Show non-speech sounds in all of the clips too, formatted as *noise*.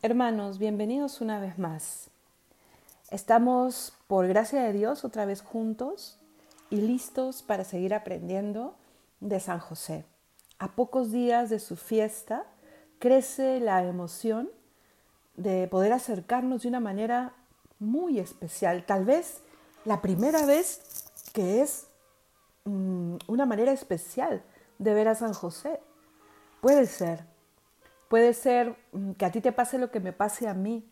Hermanos, bienvenidos una vez más. Estamos, por gracia de Dios, otra vez juntos y listos para seguir aprendiendo de San José. A pocos días de su fiesta crece la emoción de poder acercarnos de una manera muy especial, tal vez la primera vez que es mm, una manera especial de ver a San José. Puede ser, Puede ser mm, que a ti te pase lo que me pase a mí,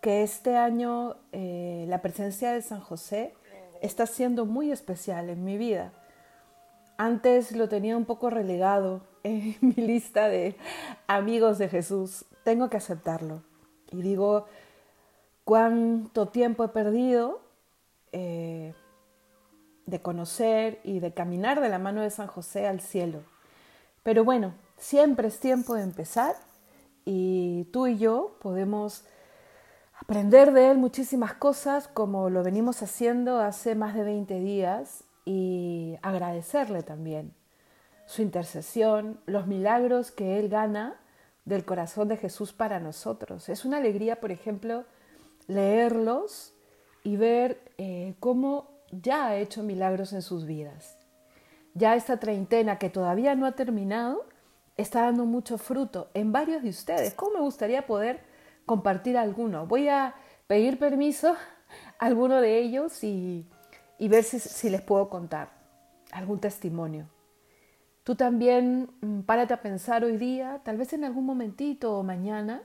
que este año eh, la presencia de San José está siendo muy especial en mi vida. Antes lo tenía un poco relegado *laughs* en mi lista de amigos de Jesús. Tengo que aceptarlo. Y digo, cuánto tiempo he perdido eh, de conocer y de caminar de la mano de San José al cielo. Pero bueno, siempre es tiempo de empezar y tú y yo podemos aprender de él muchísimas cosas como lo venimos haciendo hace más de 20 días y agradecerle también su intercesión, los milagros que él gana del corazón de Jesús para nosotros. Es una alegría, por ejemplo, leerlos y ver eh, cómo ya ha hecho milagros en sus vidas. Ya esta treintena que todavía no ha terminado, está dando mucho fruto en varios de ustedes. ¿Cómo me gustaría poder compartir alguno? Voy a pedir permiso a alguno de ellos y, ver si, si, les puedo contar algún testimonio. Tú también mm, párate a pensar hoy día, tal vez en algún momentito o mañana,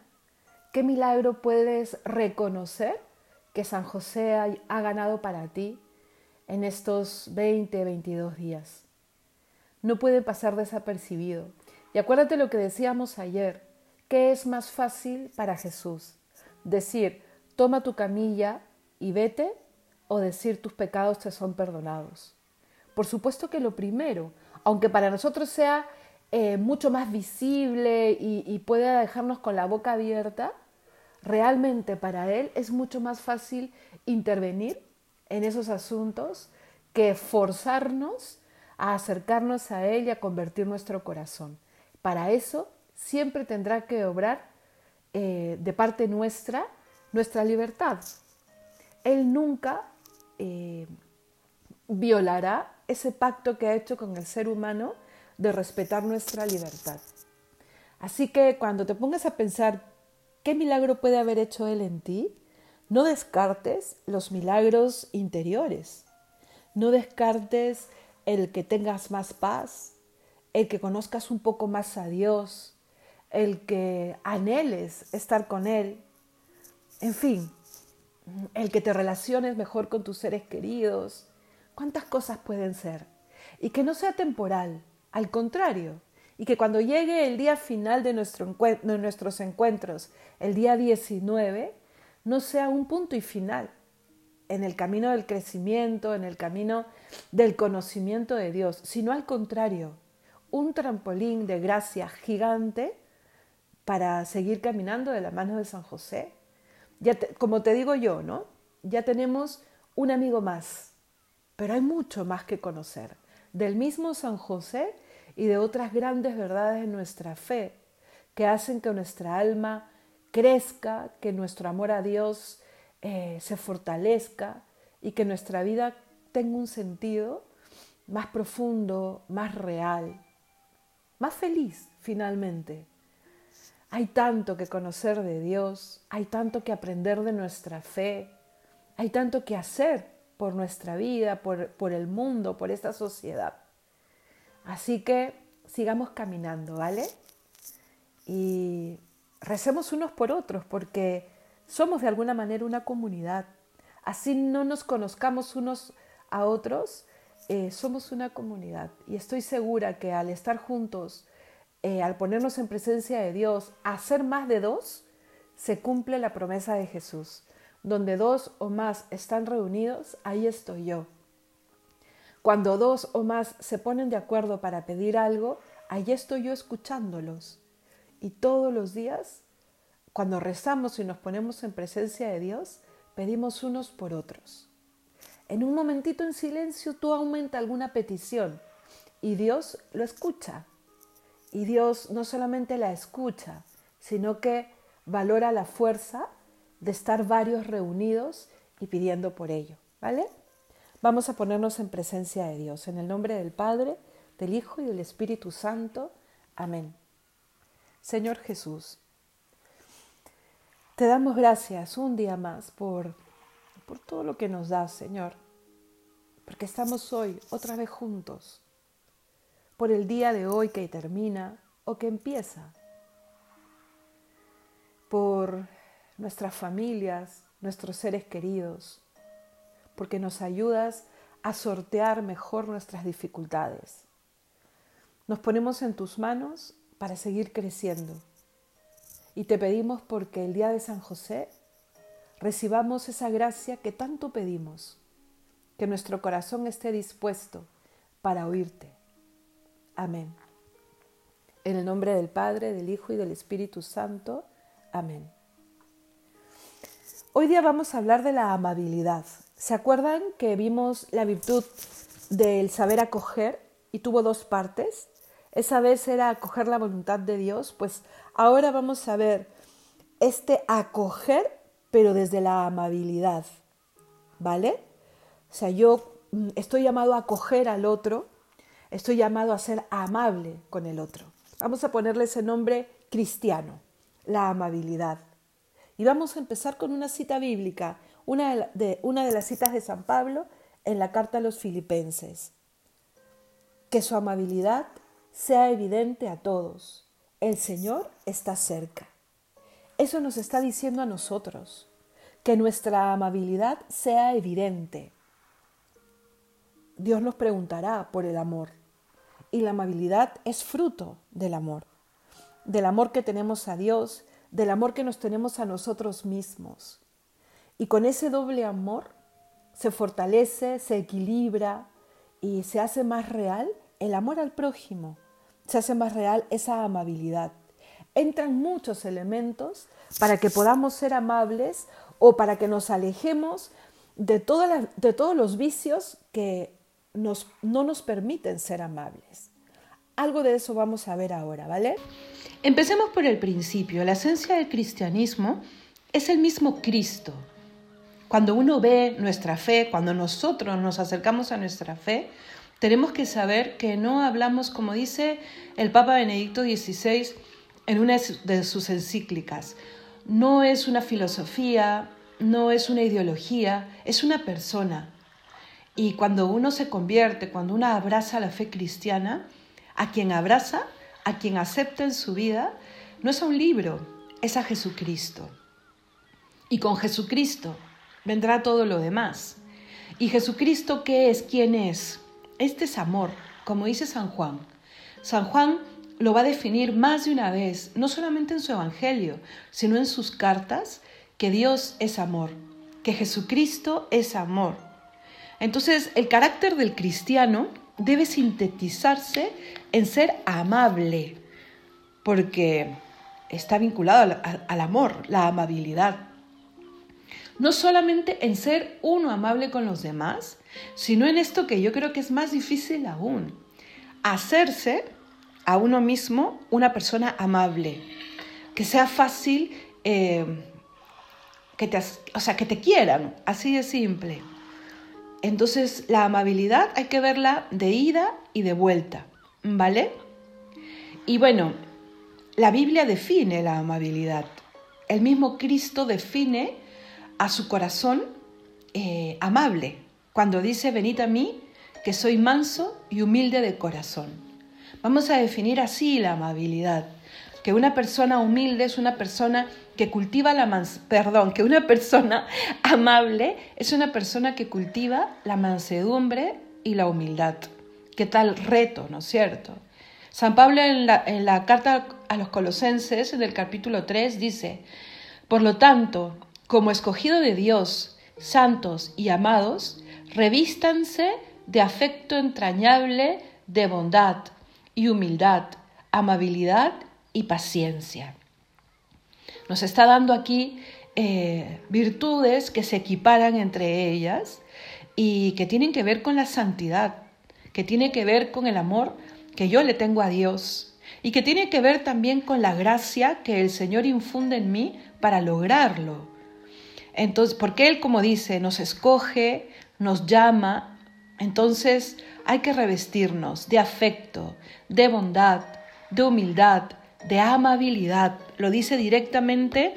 qué milagro puedes reconocer que San José ha, ha ganado para ti en estos 20, 22 días. No puede pasar desapercibido. Y acuérdate lo que decíamos ayer, ¿qué es más fácil para Jesús? Decir, toma tu camilla y vete o decir tus pecados te son perdonados. Por supuesto que lo primero, aunque para nosotros sea eh, mucho más visible y, y pueda dejarnos con la boca abierta, realmente para Él es mucho más fácil intervenir en esos asuntos que forzarnos a acercarnos a Él y a convertir nuestro corazón. Para eso siempre tendrá que obrar eh, de parte nuestra nuestra libertad. Él nunca eh, violará ese pacto que ha hecho con el ser humano de respetar nuestra libertad. Así que cuando te pongas a pensar qué milagro puede haber hecho Él en ti, no descartes los milagros interiores, no descartes el que tengas más paz, el que conozcas un poco más a Dios, el que anheles estar con Él, en fin, el que te relaciones mejor con tus seres queridos. ¿Cuántas cosas pueden ser? Y que no sea temporal, al contrario, y que cuando llegue el día final de, de nuestros encuentros, el día 19, no sea un punto y final en el camino del crecimiento, en el camino del conocimiento de Dios, sino al contrario, un trampolín de gracia gigante para seguir caminando de la mano de San José. Ya como te digo yo, ¿no? Ya tenemos un amigo más, pero hay mucho más que conocer del mismo San José y de otras grandes verdades de nuestra fe que hacen que nuestra alma crezca, que nuestro amor a Dios eh, se fortalezca y que nuestra vida tenga un sentido más profundo, más real más feliz finalmente. Hay tanto que conocer de Dios, hay tanto que aprender de nuestra fe, hay tanto que hacer por nuestra vida, por, por el mundo, por esta sociedad. Así que sigamos caminando, ¿vale? Y recemos unos por otros porque somos de alguna manera una comunidad. Así no nos conozcamos unos a otros, eh, somos una comunidad y estoy segura que al estar juntos, eh, al ponernos en presencia de Dios, a ser más de dos, se cumple la promesa de Jesús. Donde dos o más están reunidos, ahí estoy yo. Cuando dos o más se ponen de acuerdo para pedir algo, ahí estoy yo escuchándolos. Y todos los días, cuando rezamos y nos ponemos en presencia de Dios, pedimos unos por otros. En un momentito en silencio tú aumenta alguna petición y Dios lo escucha. Y Dios no solamente la escucha, sino que valora la fuerza de estar varios reunidos y pidiendo por ello, ¿vale? Vamos a ponernos en presencia de Dios, en el nombre del Padre, del Hijo y del Espíritu Santo. Amén. Señor Jesús, te damos gracias un día más por, por todo lo que nos das, Señor, porque estamos hoy otra vez juntos, por el día de hoy que termina o que empieza, por nuestras familias, nuestros seres queridos, porque nos ayudas a sortear mejor nuestras dificultades. Nos ponemos en tus manos para seguir creciendo. Y te pedimos porque el día de San José recibamos esa gracia que tanto pedimos, que nuestro corazón esté dispuesto para oírte. Amén. En el nombre del Padre, del Hijo y del Espíritu Santo. Amén. Hoy día vamos a hablar de la amabilidad. ¿Se acuerdan que vimos la virtud del saber acoger y tuvo dos partes? Esa vez era acoger la voluntad de Dios, pues ahora vamos a ver este acoger, pero desde la amabilidad, ¿vale? O sea, yo mm, estoy llamado a acoger al otro, estoy llamado a ser amable con el otro. Vamos a ponerle ese nombre cristiano, la amabilidad. Y vamos a empezar con una cita bíblica, una de, una de las citas de San Pablo en la carta a los filipenses. Que su amabilidad sea evidente a todos. El Señor está cerca. Eso nos está diciendo a nosotros, que nuestra amabilidad sea evidente. Dios nos preguntará por el amor y la amabilidad es fruto del amor, del amor que tenemos a Dios, del amor que nos tenemos a nosotros mismos. Y con ese doble amor se fortalece, se equilibra y se hace más real el amor al prójimo se hace más real esa amabilidad. Entran muchos elementos para que podamos ser amables o para que nos alejemos de, de todos los vicios que nos, no nos permiten ser amables. Algo de eso vamos a ver ahora, ¿vale? Empecemos por el principio. La esencia del cristianismo es el mismo Cristo. Cuando uno ve nuestra fe, cuando nosotros nos acercamos a nuestra fe, tenemos que saber que no hablamos, como dice el Papa Benedicto XVI en una de sus encíclicas, no es una filosofía, no es una ideología, es una persona. Y cuando uno se convierte, cuando uno abraza la fe cristiana, a quien abraza, a quien acepta en su vida, no es a un libro, es a Jesucristo. Y con Jesucristo vendrá todo lo demás. ¿Y Jesucristo qué es? ¿Quién es? Este es amor, como dice San Juan. San Juan lo va a definir más de una vez, no solamente en su Evangelio, sino en sus cartas, que Dios es amor, que Jesucristo es amor. Entonces, el carácter del cristiano debe sintetizarse en ser amable, porque está vinculado al, amor, la amabilidad no solamente en ser uno amable con los demás, sino en esto que yo creo que es más difícil aún, hacerse a uno mismo una persona amable, que sea fácil, eh, que te, o sea, que te quieran, así de simple. Entonces la amabilidad hay que verla de ida y de vuelta, ¿vale? Y bueno, la Biblia define la amabilidad. El mismo Cristo define a su corazón eh, amable, cuando dice, venid a mí, que soy manso y humilde de corazón. Vamos a definir así la amabilidad, que una persona humilde es una persona que cultiva la mans perdón, que una persona *laughs* amable es una persona que cultiva la mansedumbre y la humildad. ¿Qué tal reto, no es cierto? San Pablo en la, en la carta a los colosenses, en el capítulo 3, dice, por lo tanto, como escogido de Dios, santos y amados, revístanse de afecto entrañable, de bondad y humildad, amabilidad y paciencia. Nos está dando aquí eh, virtudes que se equiparan entre ellas y que tienen que ver con la santidad, que tiene que ver con el amor que yo le tengo a Dios y que tiene que ver también con la gracia que el Señor infunde en mí para lograrlo. Entonces, porque Él, como dice, nos escoge, nos llama, entonces hay que revestirnos de afecto, de bondad, de humildad, de amabilidad. Lo dice directamente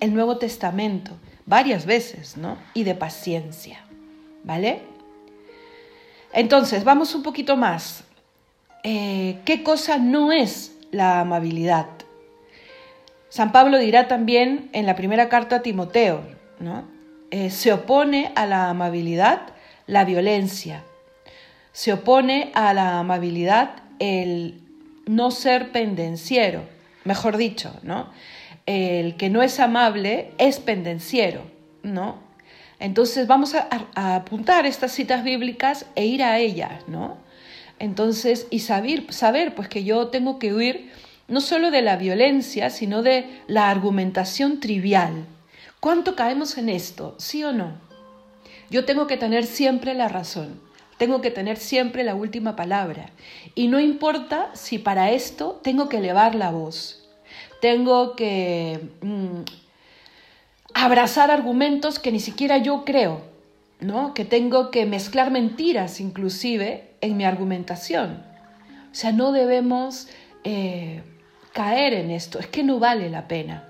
el Nuevo Testamento, varias veces, ¿no? Y de paciencia, ¿vale? Entonces, vamos un poquito más. Eh, ¿Qué cosa no es la amabilidad? San Pablo dirá también en la primera carta a Timoteo, ¿no? Eh, se opone a la amabilidad la violencia, se opone a la amabilidad el no ser pendenciero, mejor dicho, ¿no? El que no es amable es pendenciero, ¿no? Entonces vamos a, apuntar estas citas bíblicas e ir a ellas, ¿no? Entonces, y saber, saber pues que yo tengo que huir no solo de la violencia, sino de la argumentación trivial. ¿Cuánto caemos en esto? ¿Sí o no? Yo tengo que tener siempre la razón, tengo que tener siempre la última palabra. Y no importa si para esto tengo que elevar la voz, tengo que mm, abrazar argumentos que ni siquiera yo creo, ¿no? Que tengo que mezclar mentiras inclusive en mi argumentación. O sea, no debemos eh, caer en esto, es que no vale la pena.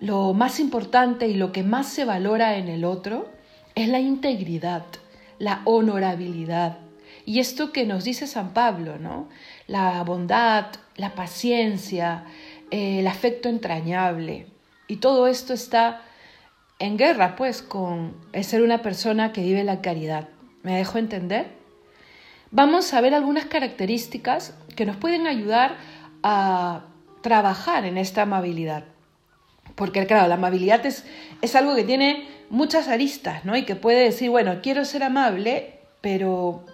Lo más importante y lo que más se valora en el otro es la integridad, la honorabilidad. Y esto que nos dice San Pablo, ¿no? La bondad, la paciencia, eh, el afecto entrañable. Y todo esto está en guerra, pues, con el ser una persona que vive la caridad. ¿Me dejo entender? Vamos a ver algunas características que nos pueden ayudar a trabajar en esta amabilidad. Porque, claro, la amabilidad es, es algo que tiene muchas aristas, ¿no? Y que puede decir, bueno, quiero ser amable, pero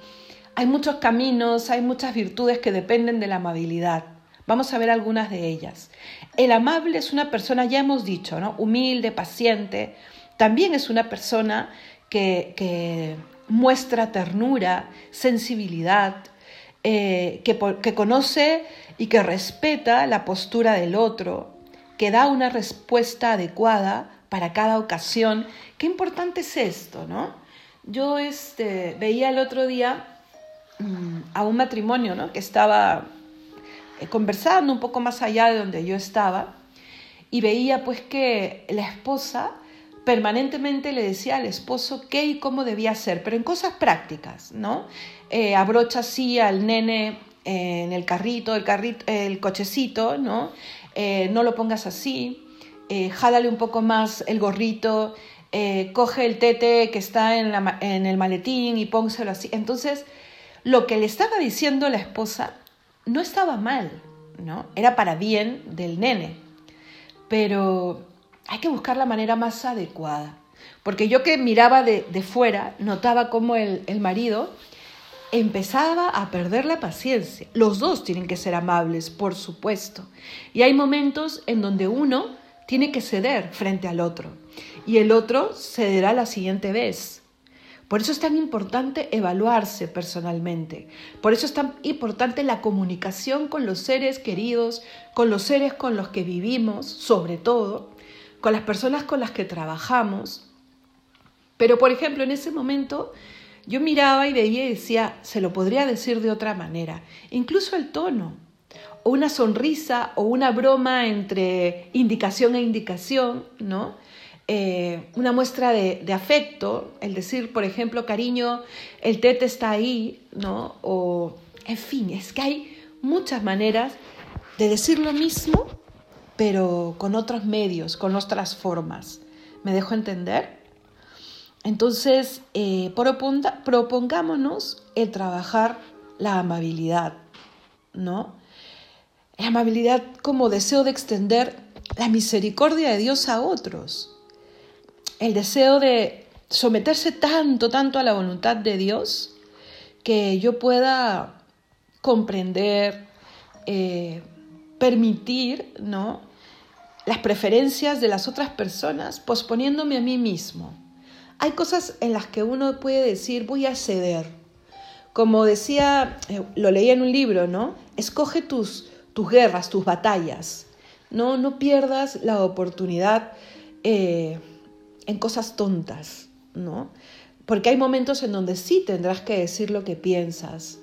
hay muchos caminos, hay muchas virtudes que dependen de la amabilidad. Vamos a ver algunas de ellas. El amable es una persona, ya hemos dicho, ¿no? Humilde, paciente. También es una persona que, que muestra ternura, sensibilidad, eh, que, que conoce y que respeta la postura del otro, que da una respuesta adecuada para cada ocasión. Qué importante es esto, ¿no? Yo este, veía el otro día mm, a un matrimonio, ¿no? Que estaba eh, conversando un poco más allá de donde yo estaba y veía pues que la esposa permanentemente le decía al esposo qué y cómo debía ser, pero en cosas prácticas, ¿no? Eh, abrocha así al nene en el carrito, el, carrito, el cochecito, ¿no? Eh, no lo pongas así, eh, jálale un poco más el gorrito, eh, coge el tete que está en, en el maletín y pónselo así. Entonces, lo que le estaba diciendo la esposa no estaba mal, ¿no? Era para bien del nene. Pero hay que buscar la manera más adecuada. Porque yo que miraba de, fuera, notaba cómo el, el marido empezaba a perder la paciencia. Los dos tienen que ser amables, por supuesto. Y hay momentos en donde uno tiene que ceder frente al otro y el otro cederá la siguiente vez. Por eso es tan importante evaluarse personalmente. Por eso es tan importante la comunicación con los seres queridos, con los seres con los que vivimos, sobre todo, con las personas con las que trabajamos. Pero, por ejemplo, en ese momento yo miraba y veía y decía, se lo podría decir de otra manera. Incluso el tono, o una sonrisa, o una broma entre indicación e indicación, ¿no? Eh, una muestra de, afecto, el decir, por ejemplo, cariño, el tete está ahí, ¿no? O, en fin, es que hay muchas maneras de decir lo mismo, pero con otros medios, con otras formas. ¿Me dejo entender? Entonces, eh, propongámonos el trabajar la amabilidad, ¿no? La amabilidad como deseo de extender la misericordia de Dios a otros el deseo de someterse tanto, tanto a la voluntad de Dios, que yo pueda comprender, eh, permitir, ¿no? Las preferencias de las otras personas, posponiéndome a mí mismo. Hay cosas en las que uno puede decir, voy a ceder, como decía, eh, lo leía en un libro, ¿no? Escoge tus, tus guerras, tus batallas. No, no pierdas la oportunidad eh, en cosas tontas, ¿no? Porque hay momentos en donde sí tendrás que decir lo que piensas.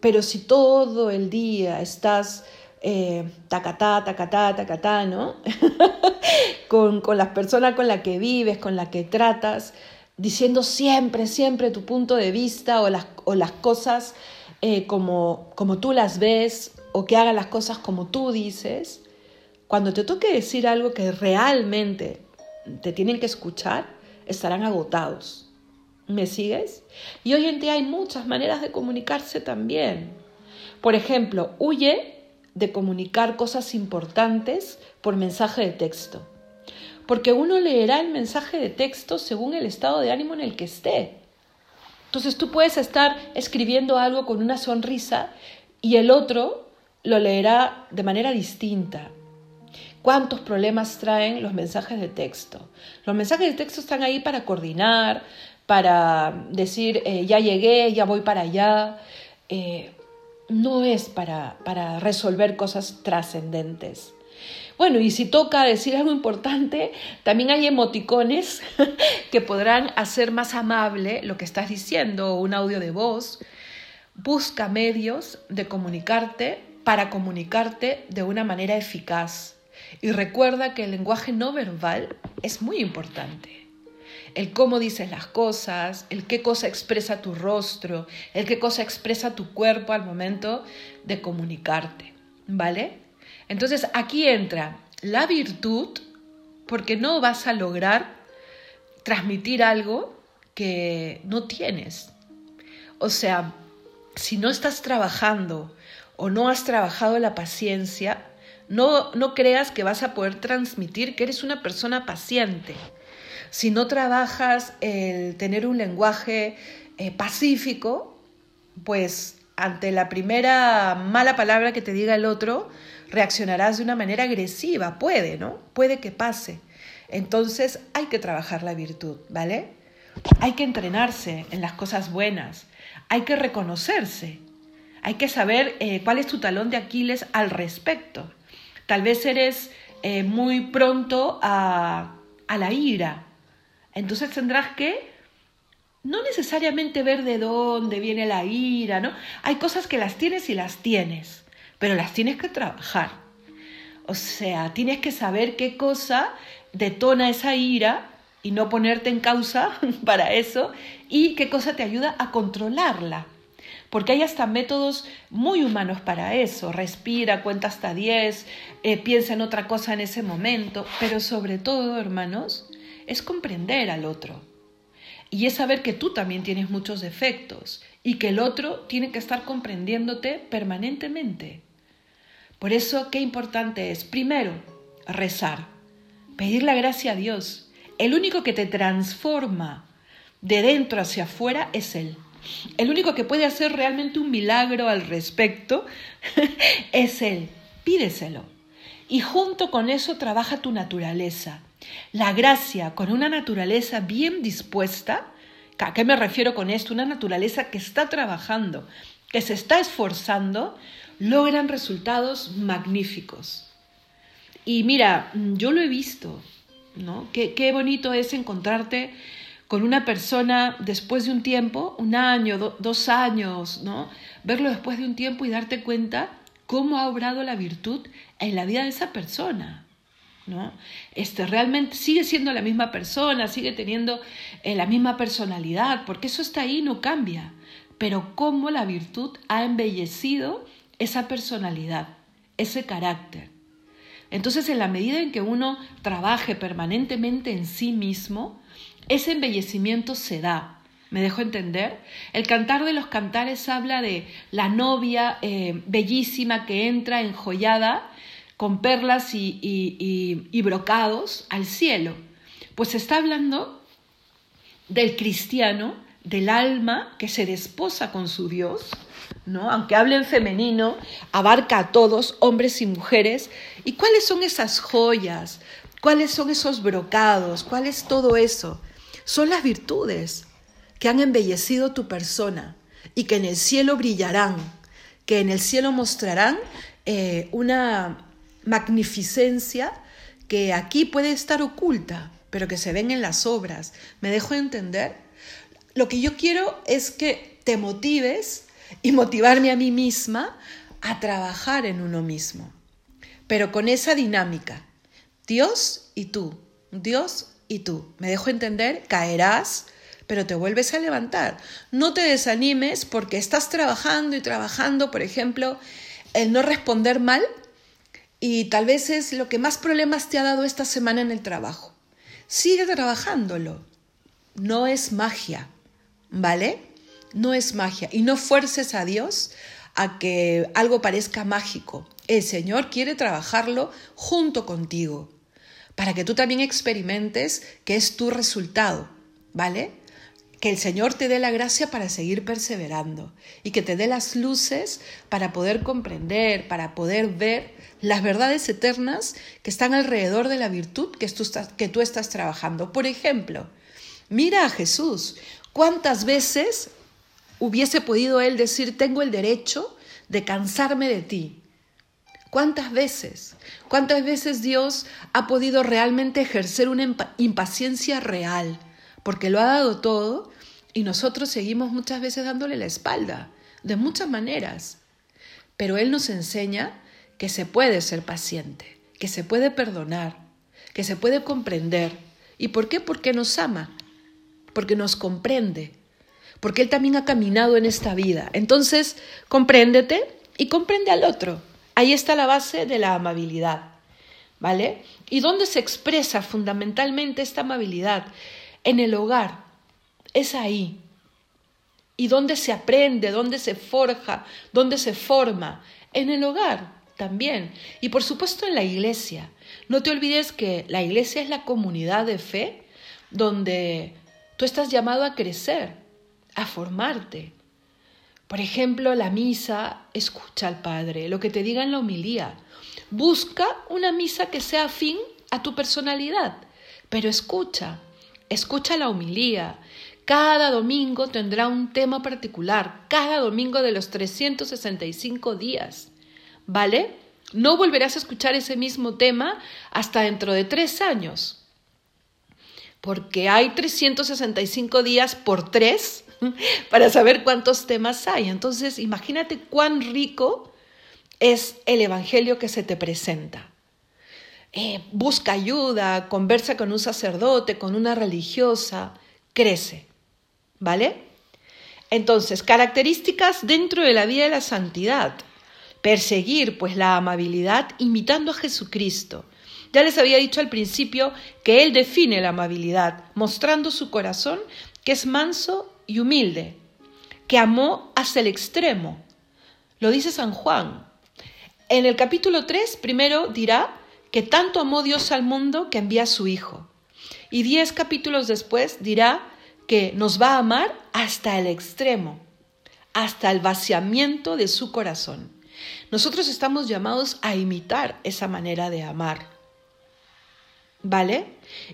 Pero si todo el día estás eh, tacatá, tacatá, tacatá, ¿no? *laughs* con, con las personas con las que vives, con las que tratas, diciendo siempre, siempre tu punto de vista o las, o las cosas eh, como, como tú las ves o que hagan las cosas como tú dices, cuando te toque decir algo que realmente te tienen que escuchar, estarán agotados. ¿Me sigues? Y hoy en día hay muchas maneras de comunicarse también. Por ejemplo, huye de comunicar cosas importantes por mensaje de texto porque uno leerá el mensaje de texto según el estado de ánimo en el que esté. Entonces tú puedes estar escribiendo algo con una sonrisa y el otro lo leerá de manera distinta. ¿Cuántos problemas traen los mensajes de texto? Los mensajes de texto están ahí para coordinar, para decir, eh, ya llegué, ya voy para allá. Eh, no es para, para resolver cosas trascendentes. Bueno, y si toca decir algo importante, también hay emoticones *laughs* que podrán hacer más amable lo que estás diciendo, un audio de voz. Busca medios de comunicarte para comunicarte de una manera eficaz. Y recuerda que el lenguaje no verbal es muy importante. El cómo dices las cosas, el qué cosa expresa tu rostro, el qué cosa expresa tu cuerpo al momento de comunicarte. ¿Vale? Entonces aquí entra la virtud porque no vas a lograr transmitir algo que no tienes. O sea, si no estás trabajando o no has trabajado la paciencia, no, no creas que vas a poder transmitir que eres una persona paciente. Si no trabajas el tener un lenguaje eh, pacífico, pues ante la primera mala palabra que te diga el otro, reaccionarás de una manera agresiva, puede, ¿no? Puede que pase. Entonces hay que trabajar la virtud, ¿vale? Hay que entrenarse en las cosas buenas, hay que reconocerse, hay que saber eh, cuál es tu talón de Aquiles al respecto. Tal vez eres eh, muy pronto a, a la ira, entonces tendrás que no necesariamente ver de dónde viene la ira, ¿no? Hay cosas que las tienes y las tienes pero las tienes que trabajar. O sea, tienes que saber qué cosa detona esa ira y no ponerte en causa *laughs* para eso y qué cosa te ayuda a controlarla. Porque hay hasta métodos muy humanos para eso. Respira, cuenta hasta 10, eh, piensa en otra cosa en ese momento. Pero sobre todo, hermanos, es comprender al otro. Y es saber que tú también tienes muchos defectos y que el otro tiene que estar comprendiéndote permanentemente. Por eso, qué importante es, primero, rezar, pedir la gracia a Dios. El único que te transforma de dentro hacia afuera es Él. El único que puede hacer realmente un milagro al respecto *laughs* es Él. Pídeselo. Y junto con eso trabaja tu naturaleza. La gracia con una naturaleza bien dispuesta, ¿a qué me refiero con esto? Una naturaleza que está trabajando, que se está esforzando, logran resultados magníficos. Y mira, yo lo he visto, ¿no? Qué, bonito es encontrarte con una persona después de un tiempo, un año, dos años, ¿no? Verlo después de un tiempo y darte cuenta cómo ha obrado la virtud en la vida de esa persona. ¿No? Este, realmente sigue siendo la misma persona, sigue teniendo eh, la misma personalidad, porque eso está ahí, no cambia. Pero cómo la virtud ha embellecido esa personalidad, ese carácter. Entonces, en la medida en que uno trabaje permanentemente en sí mismo, ese embellecimiento se da. ¿Me dejo entender? El cantar de los cantares habla de la novia eh, bellísima que entra enjollada con perlas y, y brocados al cielo. Pues está hablando del cristiano, del alma que se desposa con su Dios, ¿no? Aunque hable en femenino, abarca a todos, hombres y mujeres. ¿Y cuáles son esas joyas? ¿Cuáles son esos brocados? ¿Cuál es todo eso? Son las virtudes que han embellecido tu persona, y que en el cielo brillarán, que en el cielo mostrarán eh, una magnificencia que aquí puede estar oculta, pero que se ven en las obras. ¿Me dejo entender? Lo que yo quiero es que te motives y motivarme a mí misma a trabajar en uno mismo, pero con esa dinámica. Dios y tú, Dios y tú. ¿Me dejo entender? Caerás, pero te vuelves a levantar. No te desanimes porque estás trabajando y trabajando, por ejemplo, el no responder mal y tal vez es lo que más problemas te ha dado esta semana en el trabajo. Sigue trabajándolo. No es magia, ¿vale? No es magia. Y no fuerces a Dios a que algo parezca mágico. El Señor quiere trabajarlo junto contigo, para que tú también experimentes que es tu resultado, ¿vale? que el Señor te dé la gracia para seguir perseverando y que te dé las luces para poder comprender, para poder ver las verdades eternas que están alrededor de la virtud que tú estás, que tú estás trabajando. Por ejemplo, mira a Jesús. ¿Cuántas veces hubiese podido él decir, tengo el derecho de cansarme de ti? ¿Cuántas veces? ¿Cuántas veces Dios ha podido realmente ejercer una impaciencia real? Porque lo ha dado todo y nosotros seguimos muchas veces dándole la espalda, de muchas maneras. Pero Él nos enseña que se puede ser paciente, que se puede perdonar, que se puede comprender. ¿Y por qué? Porque nos ama, porque nos comprende, porque Él también ha caminado en esta vida. Entonces, compréndete y comprende al otro. Ahí está la base de la amabilidad. ¿Vale? ¿Y dónde se expresa fundamentalmente esta amabilidad? En el hogar, es ahí. ¿Y dónde se aprende? ¿Dónde se forja? ¿Dónde se forma? En el hogar también. Y por supuesto en la iglesia. No te olvides que la iglesia es la comunidad de fe donde tú estás llamado a crecer, a formarte. Por ejemplo, la misa, escucha al Padre, lo que te diga en la homilía. Busca una misa que sea afín a tu personalidad, pero escucha, escucha la homilía, cada domingo tendrá un tema particular, cada domingo de los 365 días. ¿Vale? No volverás a escuchar ese mismo tema hasta dentro de tres años, porque hay 365 días por tres *laughs* para saber cuántos temas hay. Entonces, imagínate cuán rico es el Evangelio que se te presenta. Eh, busca ayuda, conversa con un sacerdote, con una religiosa, crece. ¿Vale? Entonces, características dentro de la vida de la santidad. Perseguir, pues, la amabilidad imitando a Jesucristo. Ya les había dicho al principio que Él define la amabilidad, mostrando su corazón que es manso y humilde, que amó hasta el extremo. Lo dice San Juan. En el capítulo 3, primero dirá que tanto amó Dios al mundo que envía a su Hijo. Y diez capítulos después dirá que nos va a amar hasta el extremo, hasta el vaciamiento de su corazón. Nosotros estamos llamados a imitar esa manera de amar. ¿Vale?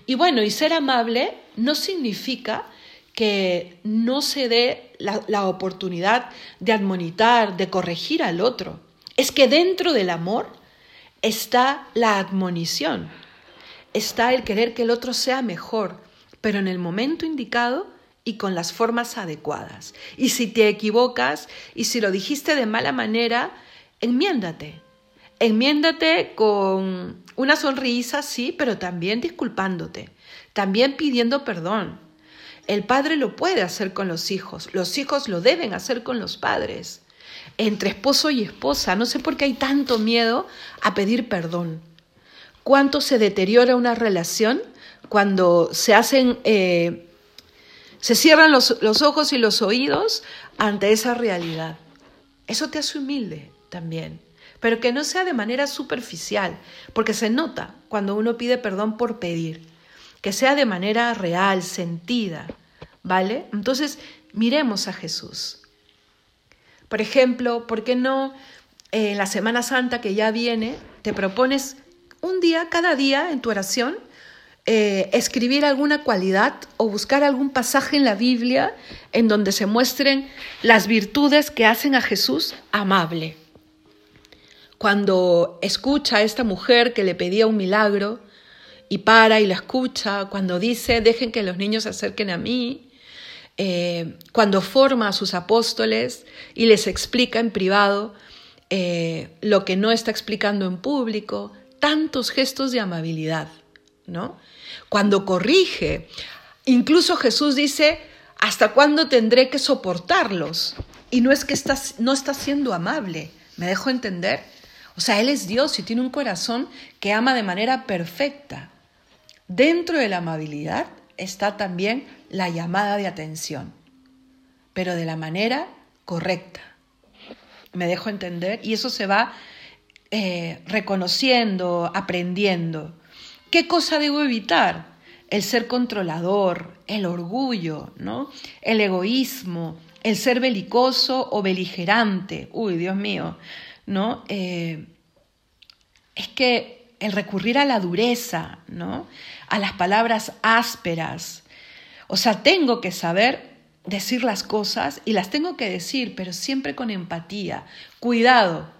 Y bueno, y ser amable no significa que no se dé la, la, oportunidad de admonitar, de corregir al otro. Es que dentro del amor está la admonición, está el querer que el otro sea mejor, pero en el momento indicado y con las formas adecuadas. Y si te equivocas y si lo dijiste de mala manera, enmiéndate. Enmiéndate con una sonrisa, sí, pero también disculpándote, también pidiendo perdón. El padre lo puede hacer con los hijos, los hijos lo deben hacer con los padres. Entre esposo y esposa, no sé por qué hay tanto miedo a pedir perdón. ¿Cuánto se deteriora una relación cuando se hacen, eh, se cierran los, los ojos y los oídos ante esa realidad. Eso te hace humilde también, pero que no sea de manera superficial, porque se nota cuando uno pide perdón por pedir, que sea de manera real, sentida, ¿vale? Entonces, miremos a Jesús. Por ejemplo, ¿por qué no en la Semana Santa que ya viene, te propones un día, cada día en tu oración, eh, escribir alguna cualidad o buscar algún pasaje en la Biblia en donde se muestren las virtudes que hacen a Jesús amable. Cuando escucha a esta mujer que le pedía un milagro y para y la escucha, cuando dice, dejen que los niños se acerquen a mí, eh, cuando forma a sus apóstoles y les explica en privado eh, lo que no está explicando en público, tantos gestos de amabilidad, ¿no? Cuando corrige, incluso Jesús dice, ¿hasta cuándo tendré que soportarlos? Y no es que está, no está siendo amable, ¿me dejo entender? O sea, Él es Dios y tiene un corazón que ama de manera perfecta. Dentro de la amabilidad está también la llamada de atención, pero de la manera correcta. ¿Me dejo entender? Y eso se va eh, reconociendo, aprendiendo. ¿Qué cosa debo evitar? El ser controlador, el orgullo, ¿no? El egoísmo, el ser belicoso o beligerante. Uy, Dios mío, ¿no? Eh, es que el recurrir a la dureza, ¿no? A las palabras ásperas. O sea, tengo que saber decir las cosas y las tengo que decir, pero siempre con empatía. Cuidado,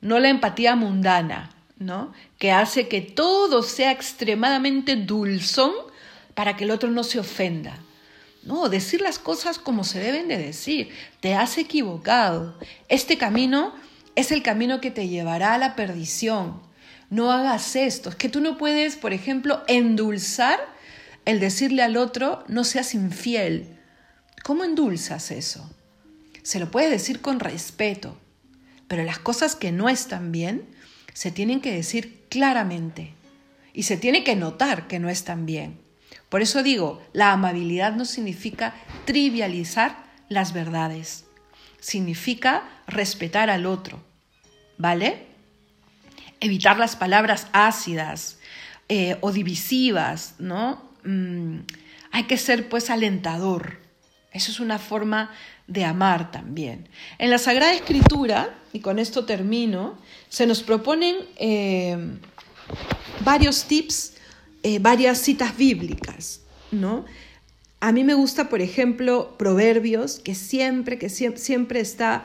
no la empatía mundana, ¿no? Que hace que todo sea extremadamente dulzón para que el otro no se ofenda. No, decir las cosas como se deben de decir. Te has equivocado. Este camino es el camino que te llevará a la perdición. No hagas esto. Es que tú no puedes, por ejemplo, endulzar el decirle al otro, no seas infiel. ¿Cómo endulzas eso? Se lo puedes decir con respeto, pero las cosas que no están bien se tienen que decir claramente y se tiene que notar que no están bien. Por eso digo, la amabilidad no significa trivializar las verdades, significa respetar al otro, ¿vale? Evitar las palabras ácidas eh, o divisivas, ¿no? Mm, hay que ser pues alentador. Eso es una forma de amar también. En la Sagrada Escritura, y con esto termino, se nos proponen eh, varios tips, eh, varias citas bíblicas, ¿no? A mí me gusta, por ejemplo, Proverbios, que siempre, que siempre, está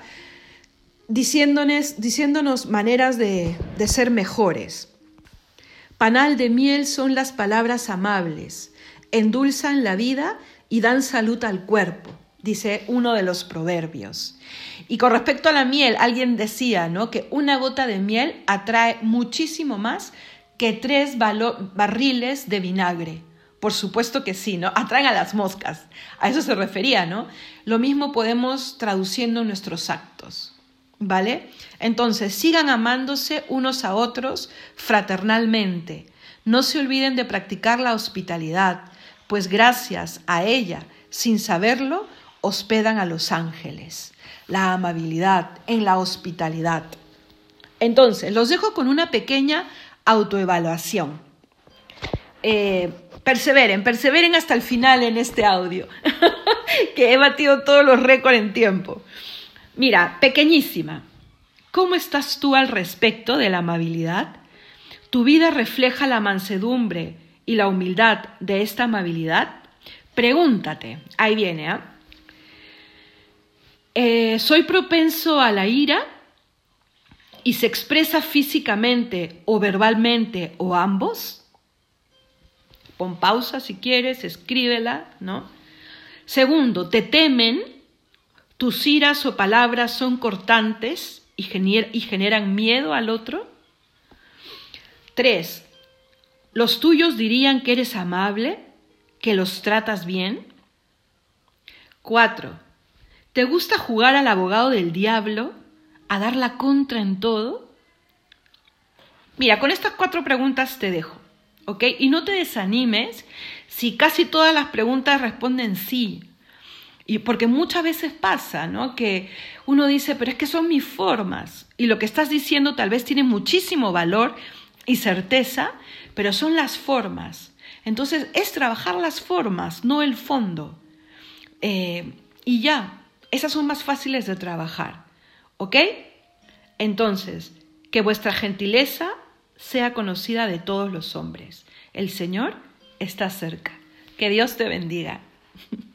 diciéndonos, diciéndonos maneras de, de ser mejores. Panal de miel son las palabras amables, endulzan la vida y dan salud al cuerpo dice uno de los proverbios. Y con respecto a la miel, alguien decía ¿no? que una gota de miel atrae muchísimo más que tres barriles de vinagre. Por supuesto que sí, ¿no? Atraen a las moscas. A eso se refería, ¿no? Lo mismo podemos traduciendo nuestros actos, ¿vale? Entonces, sigan amándose unos a otros fraternalmente. No se olviden de practicar la hospitalidad, pues gracias a ella, sin saberlo, hospedan a los ángeles, la amabilidad, en la hospitalidad. Entonces, los dejo con una pequeña autoevaluación. Eh, perseveren, perseveren hasta el final en este audio, *laughs* que he batido todos los récords en tiempo. Mira, pequeñísima, ¿cómo estás tú al respecto de la amabilidad? ¿Tu vida refleja la mansedumbre y la humildad de esta amabilidad? Pregúntate, ahí viene, ¿ah? Eh, soy propenso a la ira y se expresa físicamente o verbalmente o ambos. Pon pausa si quieres, escríbela, ¿no? Segundo, te temen, tus iras o palabras son cortantes y, y generan miedo al otro. Tres, los tuyos dirían que eres amable, que los tratas bien. Cuatro, ¿Te gusta jugar al abogado del diablo? ¿A dar la contra en todo? Mira, con estas cuatro preguntas te dejo, ¿ok? Y no te desanimes si casi todas las preguntas responden sí. Y porque muchas veces pasa, ¿no? Que uno dice, pero es que son mis formas. Y lo que estás diciendo tal vez tiene muchísimo valor y certeza, pero son las formas. Entonces es trabajar las formas, no el fondo. Eh, y ya, esas son más fáciles de trabajar. ¿Ok? Entonces, que vuestra gentileza sea conocida de todos los hombres. El Señor está cerca. Que Dios te bendiga. *laughs*